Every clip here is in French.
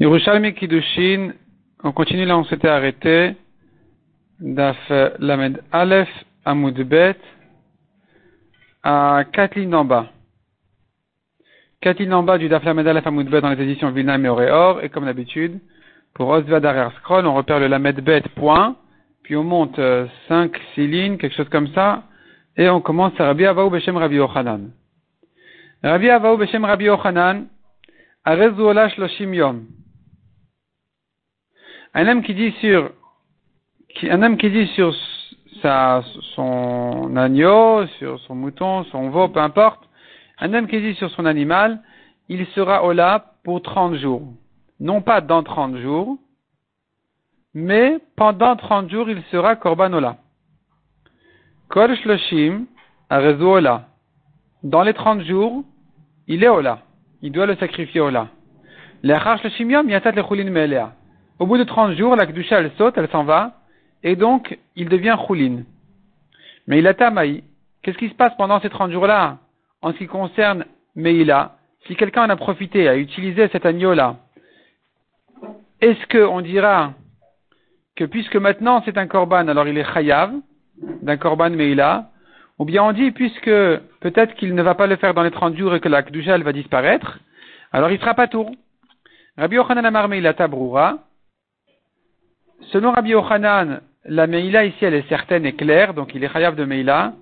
Yerushalmi Kiddushin, on continue là, on s'était arrêté. Daf Lamed Aleph Amoudbet à quatre lignes en bas. Quatre lignes en bas du Daf Lamed Aleph Amoudbet dans les éditions Vilna et et comme d'habitude, pour Osvad arrière scroll, on repère le Lamed Bet point, puis on monte 5, 6 lignes, quelque chose comme ça, et on commence à Rabbi Avaou Beshem Rabbi Yochanan. Rabbi Avaou Beshem Rabbi Yochanan, Arezuola Shloshim Yom. Un homme qui dit sur, un homme qui dit sur sa, son agneau, sur son mouton, son veau, peu importe, un homme qui dit sur son animal, il sera Ola pour 30 jours. Non pas dans 30 jours, mais pendant 30 jours, il sera Korban Ola. Kol Shloshim, Ola. Dans les 30 jours, il est Ola. Il doit le sacrifier Ola. L'Achar Shloshim Yom, Yatat Lechulin Me'elea. Au bout de 30 jours, la Kedusha, elle saute, elle s'en va, et donc, il devient Choulin. Mais il a Tamaï. Qu'est-ce qui se passe pendant ces 30 jours-là, en ce qui concerne Meïla? Si quelqu'un en a profité, a utilisé cet agneau-là, est-ce qu'on dira que puisque maintenant c'est un korban, alors il est chayav, d'un korban Meïla, ou bien on dit puisque peut-être qu'il ne va pas le faire dans les 30 jours et que la Kedusha, elle va disparaître, alors il sera pas tour. Rabbi Yochanan Amar Selon Rabbi Yochanan, la Meïla ici elle est certaine et claire, donc il est chayav de Meïla,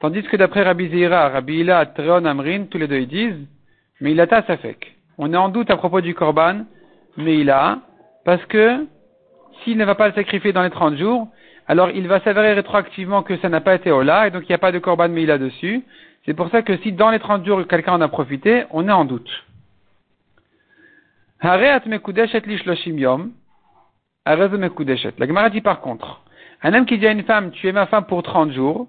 tandis que d'après Rabbi Zira, Rabbi Ila, Treon, Amrin, tous les deux ils disent, Meïlata Safek. On est en doute à propos du Korban, Meïla, parce que s'il ne va pas le sacrifier dans les 30 jours, alors il va s'avérer rétroactivement que ça n'a pas été Ola, et donc il n'y a pas de Korban Meïla dessus. C'est pour ça que si dans les 30 jours quelqu'un en a profité, on est en doute. Mekudesh et yom, la Gemara dit par contre, un homme qui dit à une femme, tu es ma femme pour 30 jours,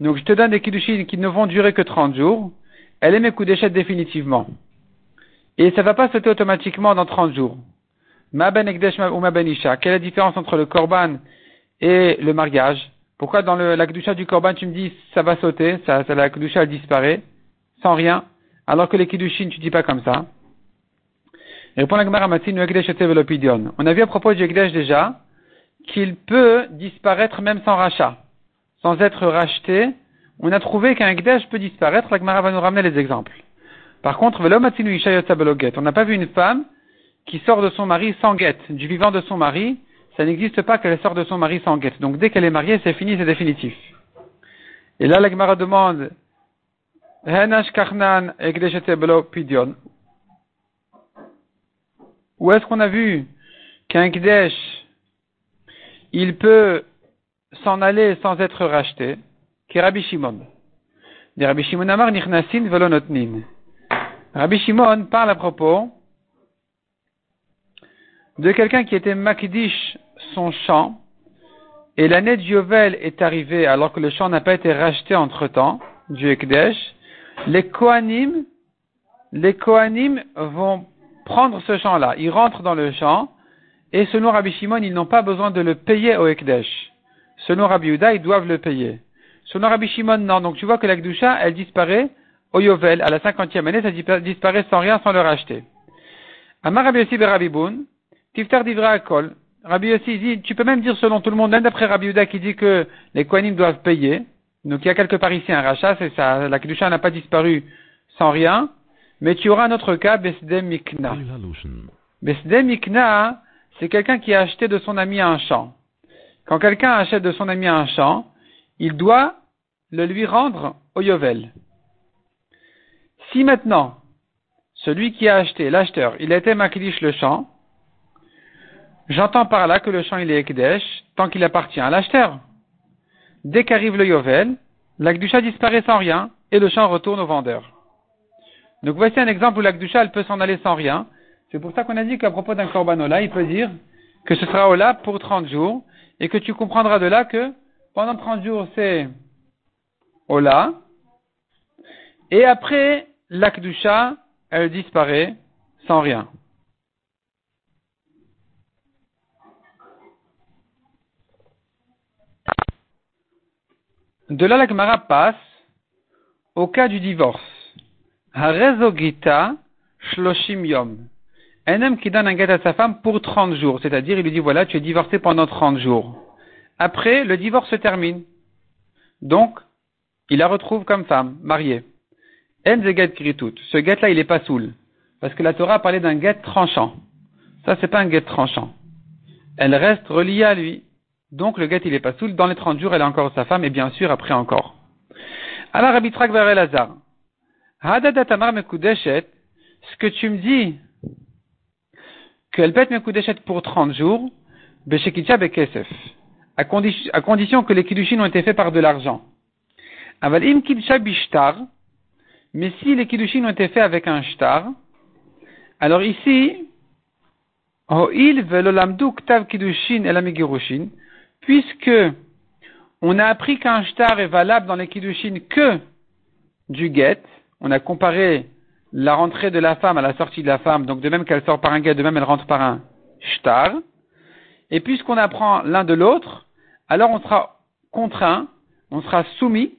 donc je te donne des kiddushin qui ne vont durer que 30 jours, elle est Mekudeshet définitivement. Et ça ne va pas sauter automatiquement dans 30 jours. Ma ben ou ma ben isha. Quelle est la différence entre le korban et le mariage? Pourquoi dans le, la kedusha du korban tu me dis ça va sauter, ça, ça la kedusha disparaît, sans rien, alors que les kiddushin tu dis pas comme ça? Répond la Gemara On a vu à propos du Ekdesh déjà qu'il peut disparaître même sans rachat, sans être racheté. On a trouvé qu'un Ekdesh peut disparaître. La Gemara va nous ramener les exemples. Par contre, on n'a pas vu une femme qui sort de son mari sans guette, du vivant de son mari. Ça n'existe pas qu'elle sort de son mari sans guette. Donc dès qu'elle est mariée, c'est fini, c'est définitif. Et là, la Gemara demande, où est-ce qu'on a vu qu'un Kdesh, il peut s'en aller sans être racheté? Qui Rabbi Shimon. Rabbi Shimon. Rabbi Shimon parle à propos de quelqu'un qui était Makdish son champ, et l'année de Yovel est arrivée alors que le champ n'a pas été racheté entre temps, du Ekdesh. Les Kohanim, les Kohanim vont prendre ce champ-là. Ils rentrent dans le champ, et selon Rabbi Shimon, ils n'ont pas besoin de le payer au Ekdesh. Selon Rabbi Uda, ils doivent le payer. Selon Rabbi Shimon, non. Donc tu vois que la elle disparaît au Yovel, à la cinquantième année, ça disparaît sans rien, sans le racheter. Amar Rabbi Yossi Rabbi Boun, Tiftar Divra Akol. Rabbi Yossi dit, tu peux même dire selon tout le monde, même d'après Rabbi Uda qui dit que les Kohanim doivent payer. Donc il y a quelque part ici un rachat, c'est ça, la Kedusha n'a pas disparu sans rien. Mais tu auras un autre cas, Besde Mikna. Besde Mikna, c'est quelqu'un qui a acheté de son ami un champ. Quand quelqu'un achète de son ami un champ, il doit le lui rendre au Yovel. Si maintenant, celui qui a acheté, l'acheteur, il a été Makdish le champ, j'entends par là que le champ il est Ekdesh tant qu'il appartient à l'acheteur. Dès qu'arrive le Yovel, l'Akdusha disparaît sans rien et le champ retourne au vendeur. Donc voici un exemple où l'Akdusha, elle peut s'en aller sans rien. C'est pour ça qu'on a dit qu'à propos d'un Korban il peut dire que ce sera Ola pour 30 jours, et que tu comprendras de là que pendant 30 jours c'est Ola, et après l'Akdusha, elle disparaît sans rien. De là, la passe au cas du divorce. Harezogita shloshim yom. Un homme qui donne un guet à sa femme pour 30 jours, c'est-à-dire il lui dit voilà, tu es divorcé pendant 30 jours. Après, le divorce se termine. Donc, il la retrouve comme femme, mariée. En get Ce guet-là, il n'est pas saoul. Parce que la Torah a parlé d'un guet tranchant. Ça, c'est pas un guet tranchant. Elle reste reliée à lui. Donc, le guet, il n'est pas saoul. Dans les 30 jours, elle est encore sa femme, et bien sûr, après encore. Alors, Rabbi Trak. Hadadatamar Mekudeshet, ce que tu me dis, qu'elle être Mekudeshet pour 30 jours, Beshekitcha Bekesef, à, condition que les Kiddushin ont été faits par de l'argent. Avalim Kiddusha Bishtar, mais si les Kiddushin ont été faits avec un shtar, alors ici, puisque on a appris qu'un shtar est valable dans les Kiddushin que du get, on a comparé la rentrée de la femme à la sortie de la femme, donc de même qu'elle sort par un guet, de même elle rentre par un shtar. Et puisqu'on apprend l'un de l'autre, alors on sera contraint, on sera soumis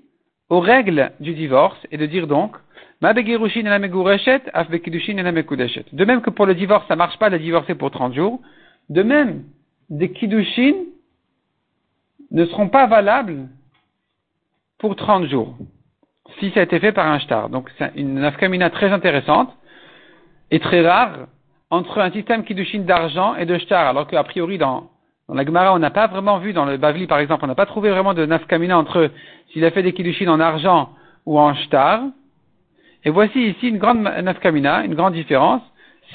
aux règles du divorce et de dire donc, de même que pour le divorce, ça marche pas de divorcer pour 30 jours, de même, des kiddushin ne seront pas valables pour 30 jours si ça a été fait par un shtar. Donc c'est une nafkamina très intéressante et très rare entre un système kiddushin d'argent et de shtar, alors qu'a priori dans, dans la Gemara on n'a pas vraiment vu, dans le Bavli par exemple, on n'a pas trouvé vraiment de nafkamina entre s'il a fait des kiddushin en argent ou en shtar. Et voici ici une grande nafkamina, une grande différence.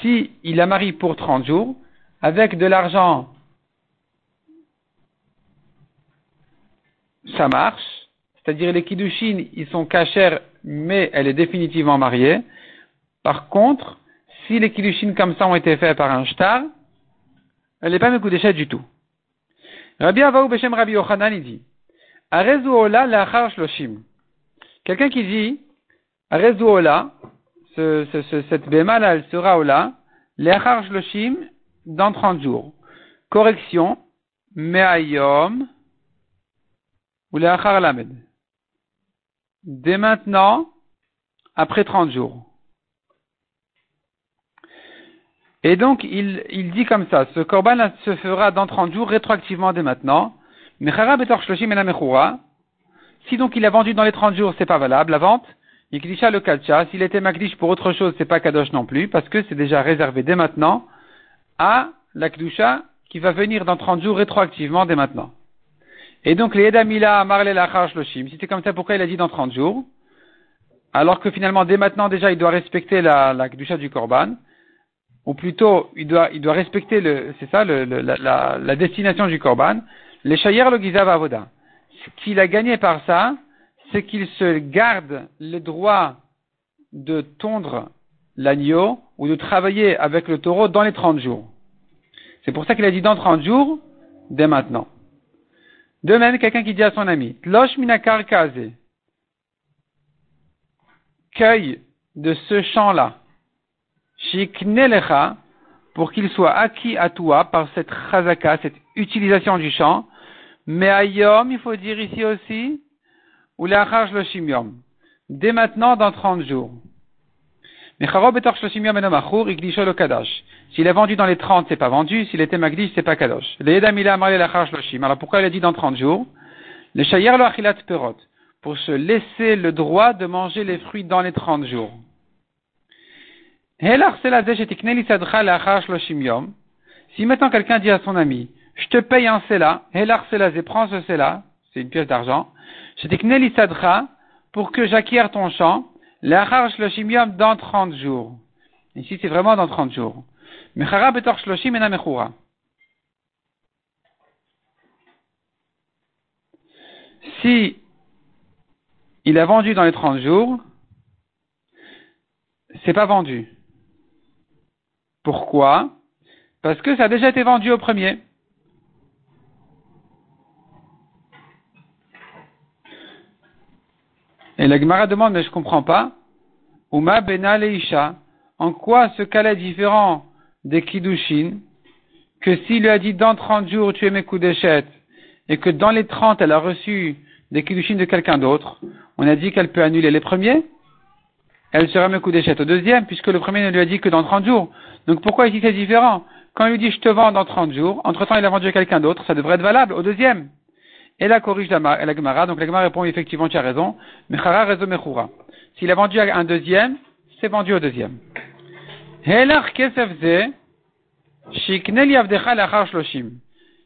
Si il la marie pour 30 jours, avec de l'argent, ça marche. C'est-à-dire les kiddushin, ils sont cachers, mais elle est définitivement mariée. Par contre, si les kiddushin comme ça ont été faits par un shtar, elle n'est pas mekudeshet du tout. Rabbi Avaou Beshem Rabbi Yochanan, il dit, Arezu Ola shloshim. Quelqu'un qui dit, Arezu Ola, ce, ce, cette béma là, elle sera Ola, lachar shloshim, dans 30 jours. Correction, me'ayom, ou lachar lamed dès maintenant, après 30 jours. Et donc, il, dit comme ça, ce korban se fera dans 30 jours, rétroactivement dès maintenant. Si donc il a vendu dans les 30 jours, c'est pas valable, la vente. Yikdisha le kalcha, s'il était magdish pour autre chose, c'est pas kadosh non plus, parce que c'est déjà réservé dès maintenant à la kdusha qui va venir dans 30 jours rétroactivement dès maintenant. Et donc, les Edamila Marle Lachar Shloshim, si c'est comme ça, pourquoi il a dit dans 30 jours? Alors que finalement, dès maintenant, déjà, il doit respecter la, la du Korban. Ou plutôt, il doit, respecter le, c'est ça, le, la, destination du Korban. Les Shayer le Gizav Avoda. Ce qu'il a gagné par ça, c'est qu'il se garde le droit de tondre l'agneau ou de travailler avec le taureau dans les 30 jours. C'est pour ça qu'il a dit dans 30 jours, dès maintenant. De même, quelqu'un qui dit à son ami, Tlosh minakar kaze, cueille de ce champ-là, shiknelecha, pour qu'il soit acquis à toi par cette chazaka, cette utilisation du champ, mais ayom, il faut dire ici aussi, ou shloshim dès maintenant dans 30 jours. Mais s'il est vendu dans les 30, c'est pas vendu. S'il était magdish, c'est pas kadosh. Alors pourquoi il a dit dans 30 jours? Le shayer lo achilat perot. Pour se laisser le droit de manger les fruits dans les 30 jours. Si maintenant quelqu'un dit à son ami, je te paye un sela, helar prends ce sela, c'est une pièce d'argent, pour que j'acquière ton champ, L'achar shloshim yom dans 30 jours. Ici, c'est vraiment dans 30 jours. Mechara betor shloshim ena mechura. Si il a vendu dans les 30 jours, c'est pas vendu. Pourquoi? Parce que ça a déjà été vendu au premier. Et la Gemara demande, mais je comprends pas. Uma bena leisha. En quoi ce cas-là est différent des kiddushin que s'il lui a dit dans 30 jours tu es mes coups d'échette et que dans les 30 elle a reçu des kiddushin de quelqu'un d'autre, on a dit qu'elle peut annuler les premiers elle sera Mekudeshet au deuxième, puisque le premier ne lui a dit que dans 30 jours. Donc pourquoi ici c'est différent? Quand il lui dit je te vends dans 30 jours, entre-temps il a vendu à quelqu'un d'autre, ça devrait être valable au deuxième. Et là corrige la, la Gemara, donc la Gemara répond effectivement tu as raison, Mechara raison Mechura. S'il a vendu un deuxième, c'est vendu au deuxième.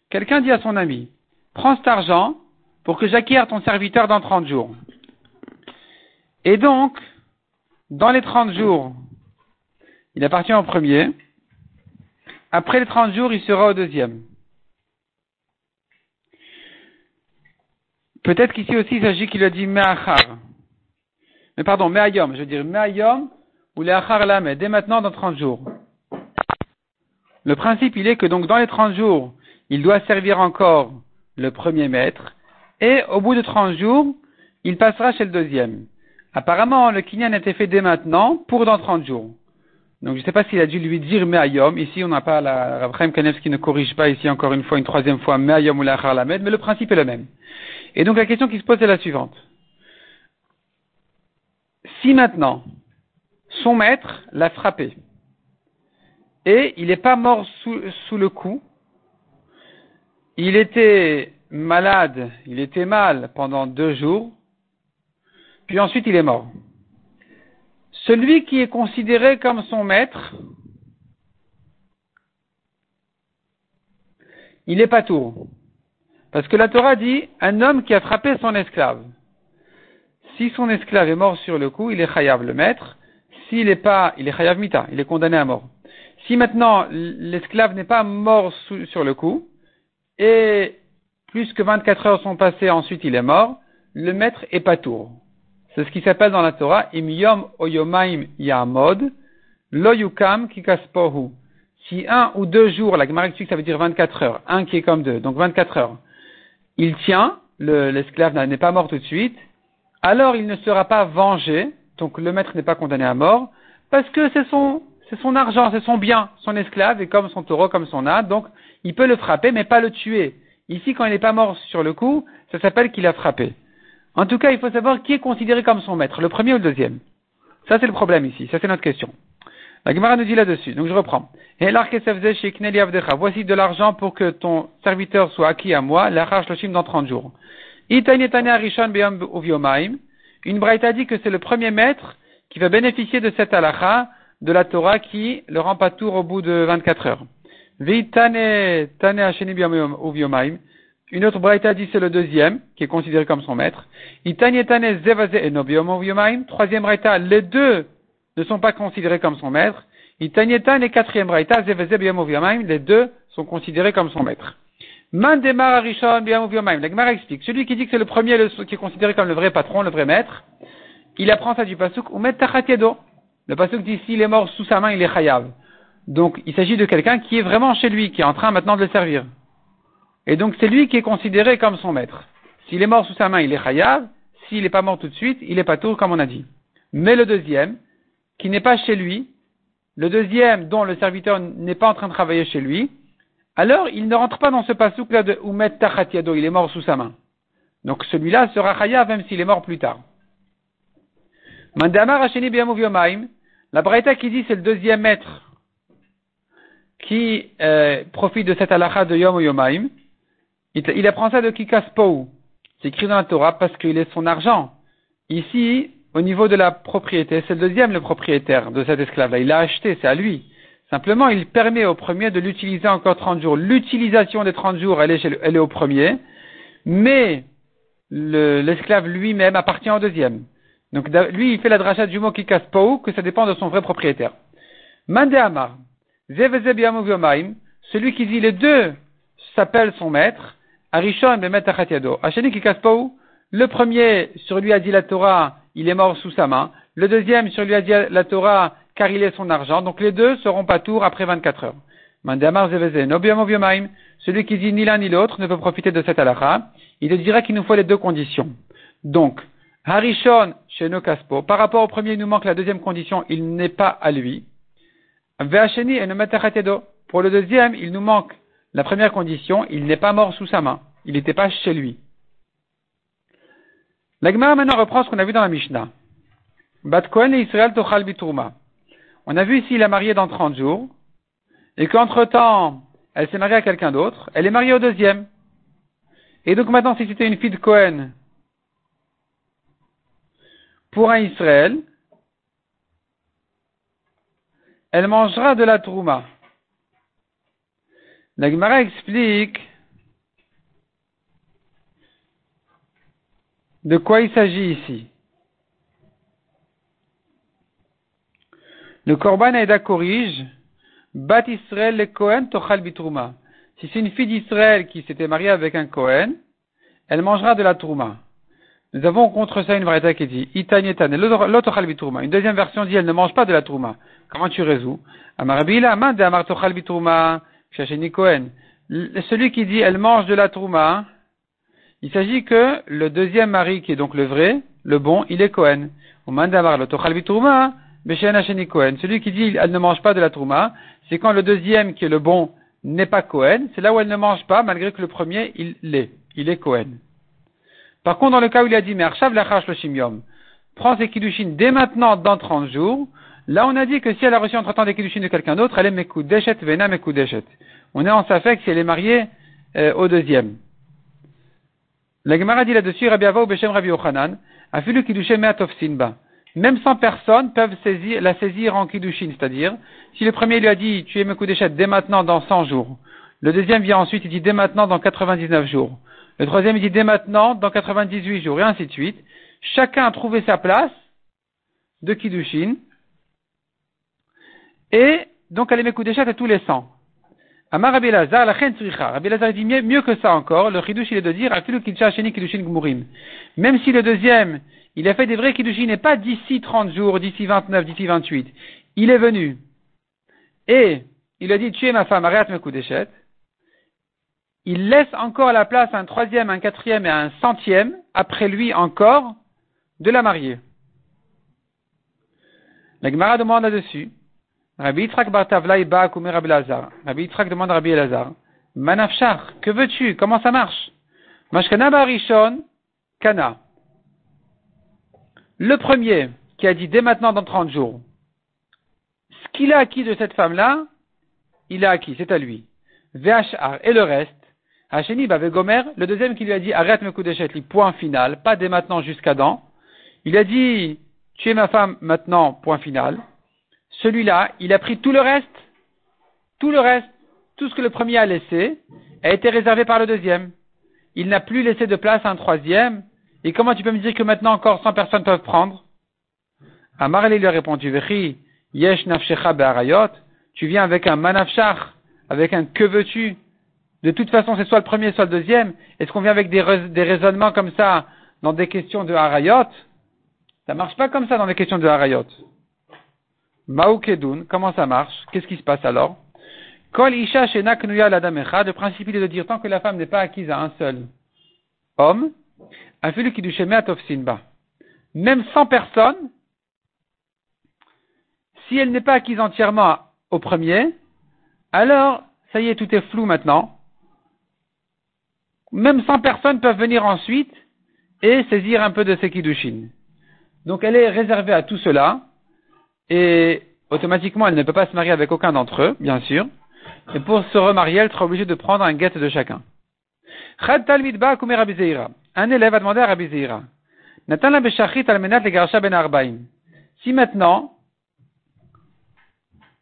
Quelqu'un dit à son ami, prends cet argent pour que j'acquière ton serviteur dans 30 jours. Et donc, dans les 30 jours, il appartient au premier. Après les 30 jours, il sera au deuxième. Peut-être qu'ici aussi il s'agit qu'il a dit Me'achar. Mais pardon, Me'ayom. Je veux dire Me'ayom ou Le'achar Lame. Dès maintenant, dans 30 jours. Le principe, il est que donc dans les 30 jours, il doit servir encore le premier maître. Et au bout de 30 jours, il passera chez le deuxième. Apparemment, le kinyan a été fait dès maintenant pour dans 30 jours. Donc je ne sais pas s'il a dû lui dire Me'ayom. Ici, on n'a pas la Rabchaim Kanev qui ne corrige pas ici encore une fois, une troisième fois Me'ayom ou Lachar Lamed, mais le principe est le même. Et donc la question qui se pose est la suivante. Si maintenant, son maître l'a frappé, et il n'est pas mort sous, le coup, il était malade, il était mal pendant deux jours, puis ensuite il est mort. Celui qui est considéré comme son maître, il est pas tour. Parce que la Torah dit un homme qui a frappé son esclave. Si son esclave est mort sur le coup, il est chayav le maître. S'il n'est pas, il est chayav mita, il est condamné à mort. Si maintenant l'esclave n'est pas mort sur le coup, et plus que 24 heures sont passées, ensuite il est mort, le maître est pas tour. C'est ce qui s'appelle dans la Torah, im yom oyomaim yamod, lo yukam kikaspohu. Si un ou deux jours, la Gemara explique ça veut dire 24 heures, un qui est comme deux, donc 24 heures, il tient, l'esclave n'est pas mort tout de suite, alors il ne sera pas vengé, donc le maître n'est pas condamné à mort, parce que c'est son, son argent, c'est son bien, son esclave est comme son taureau, comme son âne, donc il peut le frapper, mais pas le tuer. Ici, quand il n'est pas mort sur le coup, ça s'appelle qu'il a frappé. En tout cas, il faut savoir qui est considéré comme son maître, le premier ou le deuxième. Ça, c'est le problème ici. Ça, c'est notre question. La Gemara nous dit là-dessus. Donc, je reprends. Voici de l'argent pour que ton serviteur soit acquis à moi, l'achar shloshim dans 30 jours. Une braïta dit que c'est le premier maître qui va bénéficier de cette halakha de la Torah qui le rend pas tour au bout de 24 heures. Une autre braïta dit c'est le deuxième, qui est considéré comme son maître. Troisième braïta, les deux ne sont pas considérés comme son maître. Itanyetan et quatrième braïta, les deux sont considérés comme son maître. Mandemar Arishon explique. Celui qui dit que c'est le premier qui est considéré comme le vrai patron, le vrai maître, il apprend ça du pasuk, ou met Le pasuk dit s'il est mort sous sa main, il est chayav. Donc, il s'agit de quelqu'un qui est vraiment chez lui, qui est en train maintenant de le servir. Et donc, c'est lui qui est considéré comme son maître. S'il est mort sous sa main, il est chayav. S'il n'est pas mort tout de suite, il est pas tout, comme on a dit. Mais le deuxième, qui n'est pas chez lui, le deuxième dont le serviteur n'est pas en train de travailler chez lui, alors il ne rentre pas dans ce pasouk là de Umet Tachatiado, il est mort sous sa main. Donc celui-là sera chayav même s'il est mort plus tard. Mandamar la Braïta qui dit c'est le deuxième maître qui euh, profite de cette halakha de Yom Yomaim, il, apprend ça de Kikaspou. C'est écrit dans la Torah parce qu'il est son argent. Ici, au niveau de la propriété, c'est le deuxième le propriétaire de cet esclave-là. Il l'a acheté, c'est à lui. Simplement, il permet au premier de l'utiliser encore 30 jours. L'utilisation des 30 jours, elle est, elle est au premier, mais l'esclave lui-même appartient au deuxième. Donc lui, il fait la drachat du mot Kikaspou, que ça dépend de son vrai propriétaire. Mande Amar, celui qui dit les deux s'appelle son maître, Arishon Bemet Achatiado. Hacheni Kikaspou, le premier, sur lui a dit la Torah, il est mort sous sa main. Le deuxième, sur lui a dit la Torah, car il est son argent. Donc les deux seront pas tours après 24 heures. Mandamar celui qui dit ni l'un ni l'autre ne peut profiter de cette halakha. Il dira qu'il nous faut les deux conditions. Donc, Harishon chez Kaspo, par rapport au premier, il nous manque la deuxième condition, il n'est pas à lui. Et Pour le deuxième, il nous manque la première condition, il n'est pas mort sous sa main. Il n'était pas chez lui. L'Agmar maintenant reprend ce qu'on a vu dans la Mishnah. Bat Kohen et Israël Tochal. On a vu ici, il a marié dans 30 jours, et qu'entre temps, elle s'est mariée à quelqu'un d'autre, elle est mariée au deuxième. Et donc maintenant, si c'était une fille de Cohen pour un Israël, elle mangera de la trouma. La Gemara explique de quoi il s'agit ici. Le Korban Aïda corrige Bat Israël le Kohen tochal bitrouma. Si c'est une fille d'Israël qui s'était mariée avec un Kohen, elle mangera de la trouma. Nous avons contre ça une variété qui dit l'autochal bitrouma. Une deuxième version dit elle ne mange pas de la trouma. Comment tu résous Amarabila amar tochal bitrouma. Celui qui dit elle mange de la trouma, il s'agit que le deuxième mari qui est donc le vrai, le bon, il est. Cohen. Celui qui dit elle ne mange pas de la trouma, c'est quand le deuxième qui est le bon n'est pas Cohen, c'est là où elle ne mange pas, malgré que le premier, il l'est. Il est Cohen. Par contre, dans le cas où il a dit, mais Arshav le prends ses kiddushin dès maintenant dans 30 jours, là on a dit que si elle a reçu entre temps des kiddushin de quelqu'un d'autre, elle est Mekudeshet, Vena Mekudeshet. On est en safek si elle est mariée euh, au deuxième. La Gemara dit là-dessus, Rabbi Ava ou Beshem Rabbi Yochanan, a fait le kiddushin sinba. Même 100 personnes peuvent la saisir en kiddushin, c'est-à-dire, si le premier lui a dit, tu es Mekudeshet dès maintenant dans 100 jours, le deuxième vient ensuite, il dit dès maintenant dans 99 jours, le troisième il dit dès maintenant dans 98 jours, et ainsi de suite. Chacun a trouvé sa place de kiddushin, et donc elle est Mekudeshet à tous les 100. Amar Rabbi la chen Rabbi Lazar dit mieux, que ça encore, le chiddush il est de dire, Même si le deuxième, il a fait des vrais kiddushin et pas d'ici 30 jours, d'ici 29, d'ici 28. Il est venu. Et il a dit, tu es ma femme, arrête mes coups d'échette. Il laisse encore la place à un troisième, un quatrième et un centième, après lui encore, de la marier. La Gemara demande là-dessus. Rabbi Yitzhak Bartavla ba Kumer Rabbi. Rabbi demande à Rabbi Lazar. Manafshar, que veux-tu? Comment ça marche? Mashkana Barishon, Kana. Le premier qui a dit dès maintenant dans 30 jours, ce qu'il a acquis de cette femme-là, il a acquis, c'est à lui. VHR et le reste, Hacheni Gomer, le deuxième qui lui a dit arrête mes coups d'échec, point final, pas dès maintenant jusqu'à dans. Il a dit tu es ma femme maintenant, point final. Celui-là, il a pris tout le reste, tout le reste, tout ce que le premier a laissé, a été réservé par le deuxième. Il n'a plus laissé de place à un troisième, et comment tu peux me dire que maintenant encore 100 personnes peuvent prendre? Amar lui a répondu, yesh tu viens avec un manafshach, avec un que veux-tu? De toute façon, c'est soit le premier, soit le deuxième. Est-ce qu'on vient avec des, raisonnements comme ça dans des questions de harayot? Ça marche pas comme ça dans des questions de harayot. Maoukedoun, comment ça marche? Qu'est-ce qui se passe alors? Kol isha le principe est de dire tant que la femme n'est pas acquise à un seul homme, même sans personne, si elle n'est pas acquise entièrement au premier, alors, ça y est, tout est flou maintenant. Même 100 personnes peuvent venir ensuite et saisir un peu de ces kiddushin. Donc elle est réservée à tout cela, et automatiquement elle ne peut pas se marier avec aucun d'entre eux, bien sûr. Et pour se remarier, elle sera obligée de prendre un guet de chacun. Un élève a demandé à Rabbi Zira, ben Si maintenant,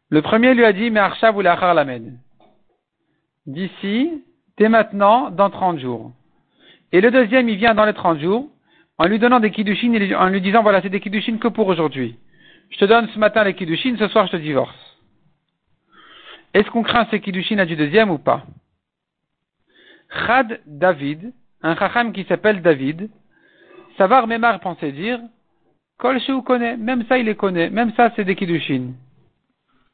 le premier lui a dit, mais Arshav ou lamed. D'ici, dès maintenant, dans 30 jours. Et le deuxième, il vient dans les 30 jours, en lui donnant des kiddushin, en lui disant, voilà, c'est des kiddushin que pour aujourd'hui. Je te donne ce matin les kiddushin, ce soir je te divorce. Est-ce qu'on craint ces kiddushin à du deuxième ou pas? Chad David, un chacham qui s'appelle David, Savar Memar pensait dire, Kol connaît, même ça il les connaît, même ça c'est des kiddushin.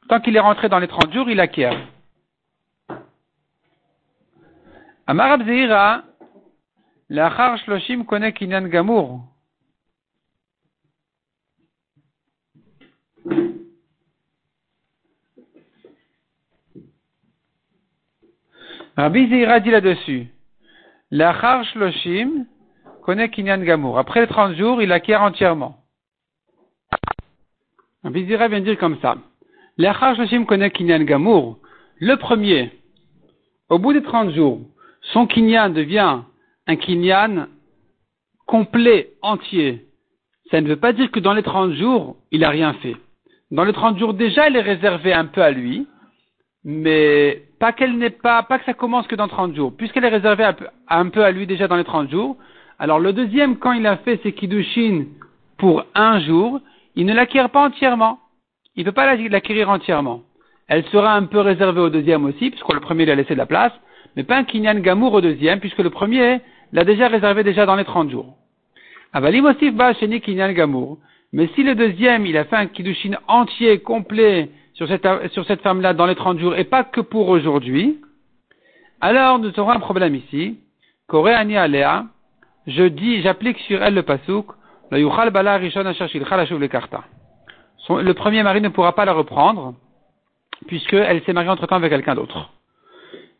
Tant qu'il est rentré dans les 30 jours, il acquiert. Amar Abzeira, l'achar shloshim connaît kinyan gamour. Rabbi Zeira dit là-dessus, L'achar shloshim connaît kinyan gamour. Après les 30 jours, il acquiert entièrement. Un vient de dire comme ça. L'Achar Shloshim connaît Kinyan Gamour. Le premier, au bout des 30 jours, son Kinyan devient un Kinyan complet, entier. Ça ne veut pas dire que dans les 30 jours, il n'a rien fait. Dans les 30 jours, déjà, il est réservé un peu à lui, mais pas qu'elle n'est pas, pas que ça commence que dans 30 jours. Puisqu'elle est réservée un peu, à lui déjà dans les 30 jours, alors le deuxième, quand il a fait ses kiddushin pour un jour, il ne l'acquiert pas entièrement. Il ne peut pas l'acquérir entièrement. Elle sera un peu réservée au deuxième aussi, puisque le premier lui a laissé de la place, mais pas un kinyan gamour au deuxième, puisque le premier l'a déjà réservé déjà dans les 30 jours. Avalim aussi ba kinyan gamour. Mais si le deuxième, il a fait un kiddushin entier, complet, sur cette, sur cette femme-là dans les 30 jours, et pas que pour aujourd'hui, alors nous aurons un problème ici. Koreani alea, je dis, j'applique sur elle le pasouk, le yuchal bala rishon le karta. Le premier mari ne pourra pas la reprendre, puisqu'elle s'est mariée entre temps avec quelqu'un d'autre.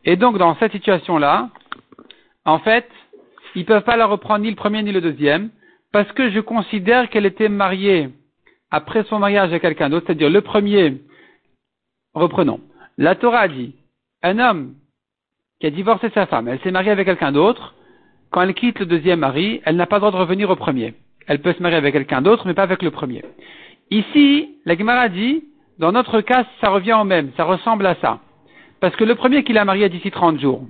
Et donc, dans cette situation-là, en fait, ils ne peuvent pas la reprendre ni le premier ni le deuxième, parce que je considère qu'elle était mariée après son mariage à quelqu'un d'autre, c'est-à-dire le premier, reprenons, la Torah a dit, un homme qui a divorcé sa femme, elle s'est mariée avec quelqu'un d'autre, quand elle quitte le deuxième mari, elle n'a pas le droit de revenir au premier. Elle peut se marier avec quelqu'un d'autre, mais pas avec le premier. Ici, la Gemara dit, dans notre cas, ça revient au même, ça ressemble à ça. Parce que le premier qu'il a marié d'ici 30 jours,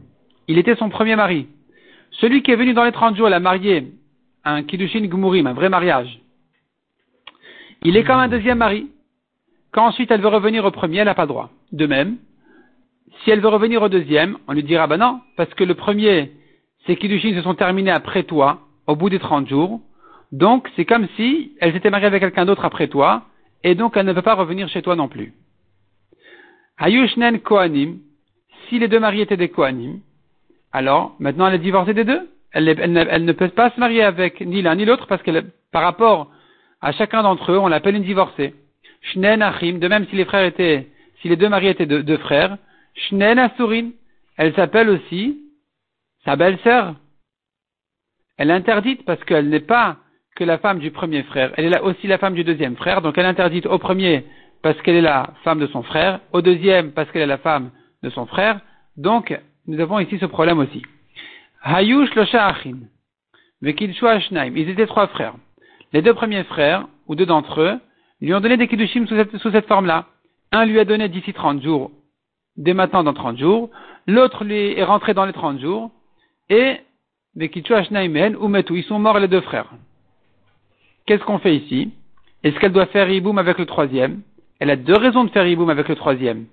il était son premier mari. Celui qui est venu dans les 30 jours, elle a marié un Kiddushin Gumurim, un vrai mariage. Il est comme un deuxième mari. Quand ensuite elle veut revenir au premier, elle n'a pas droit. De même, si elle veut revenir au deuxième, on lui dira, bah non, parce que le premier, ses Kiddushin se sont terminés après toi, au bout des 30 jours. Donc, c'est comme si elle s'était mariée avec quelqu'un d'autre après toi, et donc elle ne peut pas revenir chez toi non plus. Hayushnen Kohanim, si les deux maris étaient des Kohanim, alors maintenant elle est divorcée des deux. Elle, ne, peut pas se marier avec ni l'un ni l'autre parce que par rapport à chacun d'entre eux, on l'appelle une divorcée. Shnen Achim, de même si les frères étaient, si les deux maris étaient deux, frères, Shnen Asurin, elle s'appelle aussi sa belle-sœur. Elle est interdite parce qu'elle n'est pas que la femme du premier frère, elle est aussi la femme du deuxième frère, donc elle est interdite au premier parce qu'elle est la femme de son frère, au deuxième parce qu'elle est la femme de son frère, donc nous avons ici ce problème aussi. Hayush Achim, ils étaient trois frères. Les deux premiers frères, ou deux d'entre eux, lui ont donné des kiddushim sous cette, sous cette forme-là. Un lui a donné d'ici 30 jours, dès maintenant dans 30 jours, l'autre lui est rentré dans les 30 jours, et ou Metu, ils sont morts les deux frères. Qu'est-ce qu'on fait ici? Est-ce qu'elle doit faire Iboum avec le troisième? Elle a deux raisons de faire Iboum avec le troisième.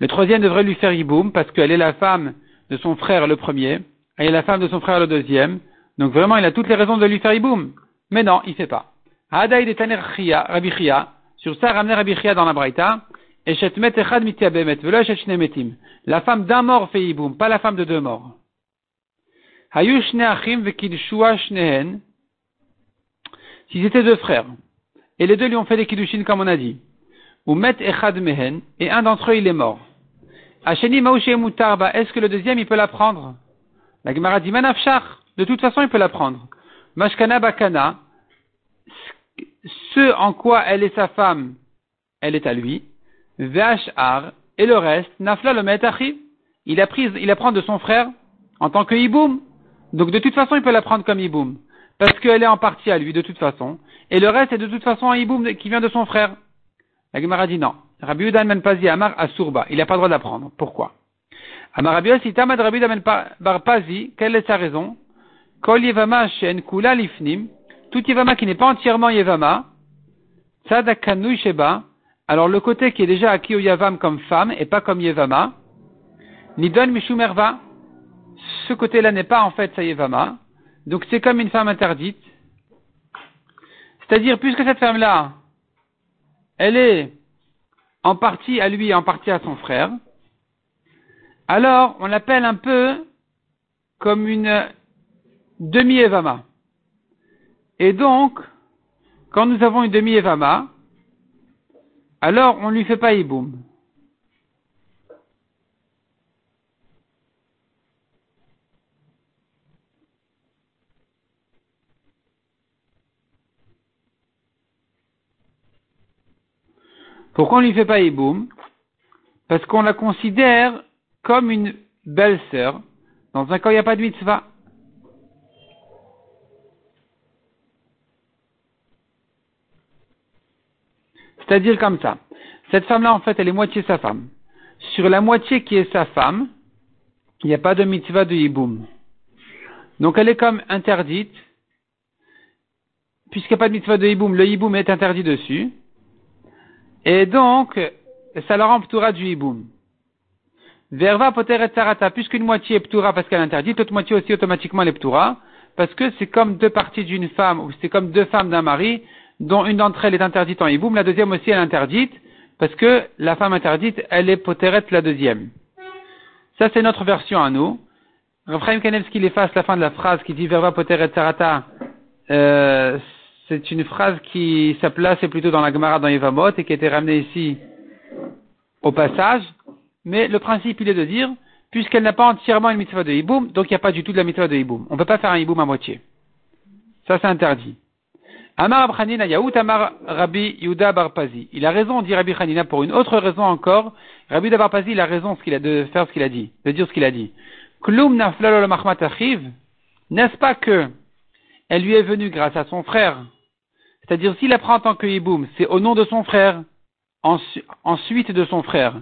Le troisième devrait lui faire Iboum parce qu'elle est la femme de son frère le premier, elle est la femme de son frère le deuxième. Donc vraiment, il a toutes les raisons de lui faire Iboum. Mais non, il fait pas. Hadaï de Taner Rabbi Chia, sur ça, ramener Rabbi Chia dans la Braïta, et Echad Mitiabemet, velo Shnemetim. La femme d'un mort fait Iboum, pas la femme de deux morts. Hayushne Achim Vekidshua Shnehen, S'ils étaient deux frères, et les deux lui ont fait des kiddushin comme on a dit, ou met echad mehen, et un d'entre eux il est mort. Hacheni maouche mutarba, est-ce que le deuxième il peut la prendre La Gemara dit manafshach, de toute façon il peut la prendre. Mashkana bakana, ce en quoi elle est sa femme, elle est à lui. Vashar, et le reste, nafla le met il il la prend de son frère en tant que hiboum. Donc de toute façon il peut la prendre comme hiboum parce qu'elle est en partie à lui de toute façon, et le reste est de toute façon un hiboum qui vient de son frère. La Gemara dit non. Rabbi Menpazi Amar Asurba, il n'a pas le droit d'apprendre. Pourquoi? Amar Rabbi Tamad Rabbi quelle est sa raison? Kol Yevama Shen Kula Lifnim, tout Yevama qui n'est pas entièrement Yevama, Tzadakanu Sheba, alors le côté qui est déjà acquis au Yavam comme femme et pas comme Yevama, Nidon Mishumerva, ce côté-là n'est pas en fait sa Yevama, donc c'est comme une femme interdite. C'est-à-dire, puisque cette femme-là, elle est en partie à lui et en partie à son frère, alors on l'appelle un peu comme une demi-évama. Et donc, quand nous avons une demi-évama, alors on ne lui fait pas iboum. Pourquoi on ne lui fait pas Iboum? Parce qu'on la considère comme une belle-sœur, dans un cas où il n'y a pas de mitzvah. C'est-à-dire comme ça. Cette femme-là, en fait, elle est moitié sa femme. Sur la moitié qui est sa femme, il n'y a pas de mitzvah de hiboum. Donc elle est comme interdite, puisqu'il n'y a pas de mitzvah de hiboum, le hiboum est interdit dessus. Et donc, ça la rend ptoura du hiboum. Verva poter et sarata, puisqu'une moitié est ptoura parce qu'elle est interdite, l'autre moitié aussi automatiquement elle est ptoura, parce que c'est comme deux parties d'une femme, ou c'est comme deux femmes d'un mari, dont une d'entre elles est interdite en hiboum, la deuxième aussi elle est interdite, parce que la femme interdite, elle est poteret la deuxième. Ça, c'est notre version à nous. Raphaël Kanevski efface la fin de la phrase qui dit verba poteret sarata. Euh, c'est une phrase qui, sa place est plutôt dans la Gemara dans Yevamot et qui a été ramenée ici au passage. Mais le principe, il est de dire, puisqu'elle n'a pas entièrement une mitzvah de hiboum, donc il n'y a pas du tout de la mitzvah de hiboum. On ne peut pas faire un hiboum à moitié. Ça, c'est interdit. Amar Abchanina Yaout Amar Rabbi Yuda Barpazi. Il a raison, dit Rabbi Hanina, pour une autre raison encore. Rabbi Yuda Barpazi, il a raison a, de faire ce qu'il a dit, de dire ce qu'il a dit. Klum N'est-ce pas que elle lui est venue grâce à son frère? C'est-à-dire, s'il la prend en tant que hiboum, c'est au nom de son frère, ensuite de son frère.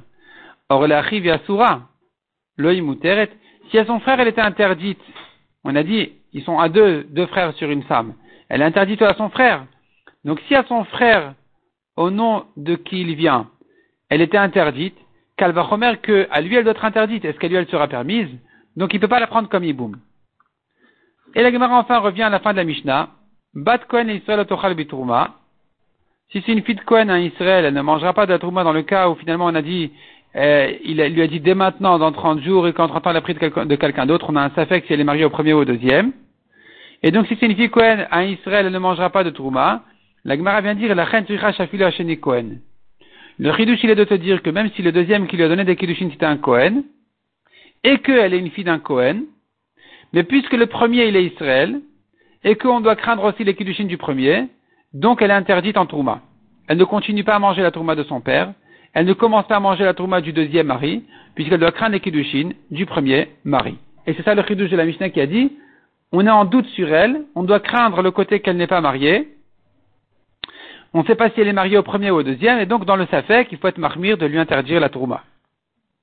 Or, la arrive à Soura, l'oïmuteret. Si à son frère elle était interdite, on a dit, ils sont à deux, deux frères sur une femme elle est interdite à son frère. Donc si à son frère, au nom de qui il vient, elle était interdite, qu'elle va remettre qu'à lui elle doit être interdite, est-ce qu'à lui elle sera permise? Donc il ne peut pas la prendre comme Iboum. Et la Gemara enfin revient à la fin de la Mishnah. Bat Kohen Israël bitrouma. Si c'est une fille de Kohen en Israël, elle ne mangera pas de la trouma dans le cas où finalement on a dit, euh, il lui a dit dès maintenant, dans 30 jours, et qu'entre temps elle a pris de quelqu'un d'autre, on a un safek si elle est mariée au premier ou au deuxième. Et donc, si fille Cohen, à Israël, elle ne mangera pas de Trouma. La Gemara vient dire, la reine Shafila Hasheni Cohen. Le Chidush, il est de te dire que même si le deuxième qui lui a donné des Kiddushin, c'était un Cohen, et qu'elle est une fille d'un Cohen, mais puisque le premier, il est Israël, et qu'on doit craindre aussi les Kiddushin du premier, donc elle est interdite en Trouma. Elle ne continue pas à manger la Trouma de son père, elle ne commence pas à manger la Trouma du deuxième mari, puisqu'elle doit craindre les Kiddushin du premier mari. Et c'est ça le Chidush de la Mishnah qui a dit, on est en doute sur elle, on doit craindre le côté qu'elle n'est pas mariée. On ne sait pas si elle est mariée au premier ou au deuxième, et donc dans le safek, il faut être marmire de lui interdire la tourma.